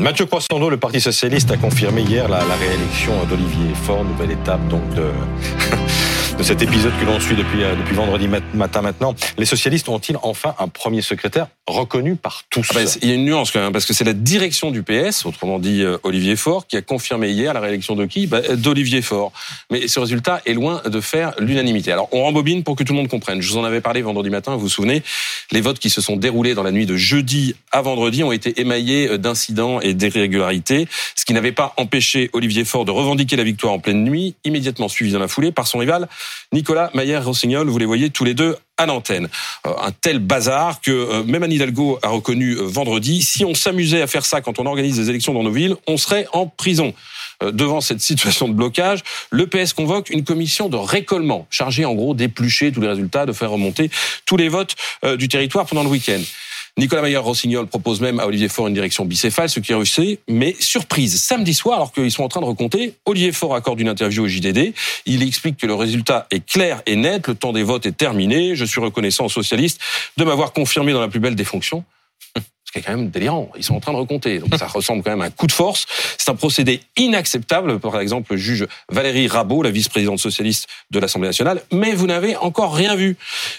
Mathieu Croissando, le Parti Socialiste, a confirmé hier la, réélection d'Olivier Faure, nouvelle étape donc de... de cet épisode que l'on suit depuis, euh, depuis vendredi matin maintenant. Les socialistes ont-ils enfin un premier secrétaire reconnu par tous? Ah bah, Il y a une nuance quand même, parce que c'est la direction du PS, autrement dit euh, Olivier Faure, qui a confirmé hier la réélection de qui? Bah, D'Olivier Faure. Mais ce résultat est loin de faire l'unanimité. Alors on rembobine pour que tout le monde comprenne. Je vous en avais parlé vendredi matin, vous vous souvenez, les votes qui se sont déroulés dans la nuit de jeudi à vendredi ont été émaillés euh, d'incidents et d'irrégularités, ce qui n'avait pas empêché Olivier Faure de revendiquer la victoire en pleine nuit, immédiatement suivi dans la foulée par son rival Nicolas Maillère-Rossignol, vous les voyez tous les deux à l'antenne. Euh, un tel bazar que euh, même Anne Hidalgo a reconnu euh, vendredi, si on s'amusait à faire ça quand on organise des élections dans nos villes, on serait en prison. Devant cette situation de blocage, le PS convoque une commission de récollement, chargée en gros d'éplucher tous les résultats, de faire remonter tous les votes du territoire pendant le week-end. Nicolas Maillard-Rossignol propose même à Olivier Faure une direction bicéphale, ce qui est réussi, mais surprise. Samedi soir, alors qu'ils sont en train de recompter, Olivier Faure accorde une interview au JDD. Il explique que le résultat est clair et net, le temps des votes est terminé. Je suis reconnaissant aux socialistes de m'avoir confirmé dans la plus belle des fonctions. Ce qui est quand même délirant. Ils sont en train de recompter. Donc ça ressemble quand même à un coup de force. C'est un procédé inacceptable. Par exemple, le juge Valérie Rabault, la vice-présidente socialiste de l'Assemblée nationale. Mais vous n'avez encore rien vu.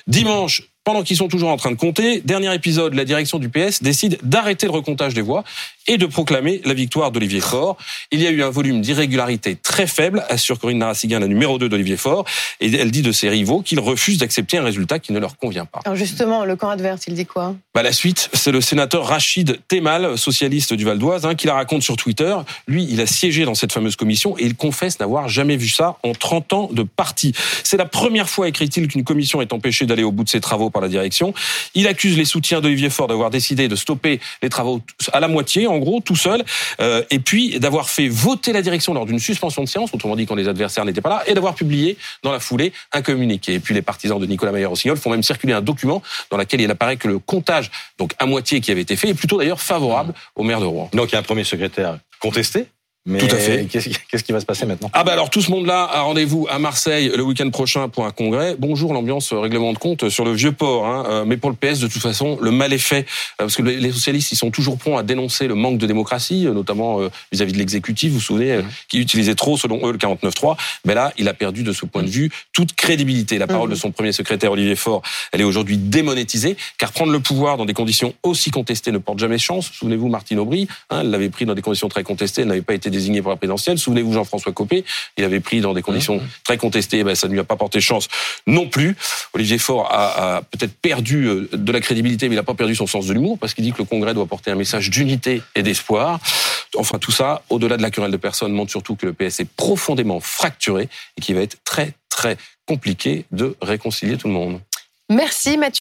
Dimanche, pendant qu'ils sont toujours en train de compter, dernier épisode, la direction du PS décide d'arrêter le recomptage des voix et de proclamer la victoire d'Olivier Faure. Il y a eu un volume d'irrégularité très faible, assure Corinne Narassigan, la numéro 2 d'Olivier Faure, et elle dit de ses rivaux qu'ils refusent d'accepter un résultat qui ne leur convient pas. Alors justement, le camp adverse, il dit quoi? Bah La suite, c'est le sénateur Rachid Temal, socialiste du Val d'Oise, hein, qui la raconte sur Twitter. Lui, il a siégé dans cette fameuse commission et il confesse n'avoir jamais vu ça en 30 ans de parti. C'est la première fois, écrit-il, qu'une commission est empêchée d'aller au bout de ses travaux par la direction. Il accuse les soutiens d'Olivier Faure d'avoir décidé de stopper les travaux à la moitié, en gros, tout seul, euh, et puis d'avoir fait voter la direction lors d'une suspension de séance, autrement dit quand les adversaires n'étaient pas là, et d'avoir publié dans la foulée un communiqué. Et puis les partisans de Nicolas Maillard-Rossignol font même circuler un document dans lequel il apparaît que le comptage, donc à moitié qui avait été fait, est plutôt d'ailleurs favorable au maire de Rouen. Donc il y a un premier secrétaire contesté mais Tout à fait. Qu'est-ce qui va se passer maintenant? Ah bah alors tout ce monde-là a rendez-vous à Marseille le week-end prochain pour un congrès. Bonjour l'ambiance règlement de compte sur le vieux port. Hein. Euh, mais pour le PS, de toute façon, le mal est fait euh, parce que les socialistes, ils sont toujours prompts à dénoncer le manque de démocratie, euh, notamment vis-à-vis de l'exécutif. Vous vous souvenez, mmh. qui utilisait trop, selon eux, le 49-3. Mais là, il a perdu de ce point de vue toute crédibilité. La parole mmh. de son premier secrétaire Olivier Faure, elle est aujourd'hui démonétisée, car prendre le pouvoir dans des conditions aussi contestées ne porte jamais chance. Souvenez-vous, Martine Aubry, hein, elle l'avait pris dans des conditions très contestées, elle n'avait pas été désigné pour la présidentielle. Souvenez-vous Jean-François Copé, il avait pris dans des conditions mmh. très contestées, ben, ça ne lui a pas porté chance non plus. Olivier Faure a, peut-être perdu euh, de la crédibilité, mais il n'a pas perdu son sens de l'humour, parce qu'il dit que le Congrès doit porter un message d'unité et d'espoir. Enfin, tout ça, au-delà de la querelle de personnes, montre surtout que le PS est profondément fracturé et qu'il va être très, très compliqué de réconcilier tout le monde. Merci Mathieu.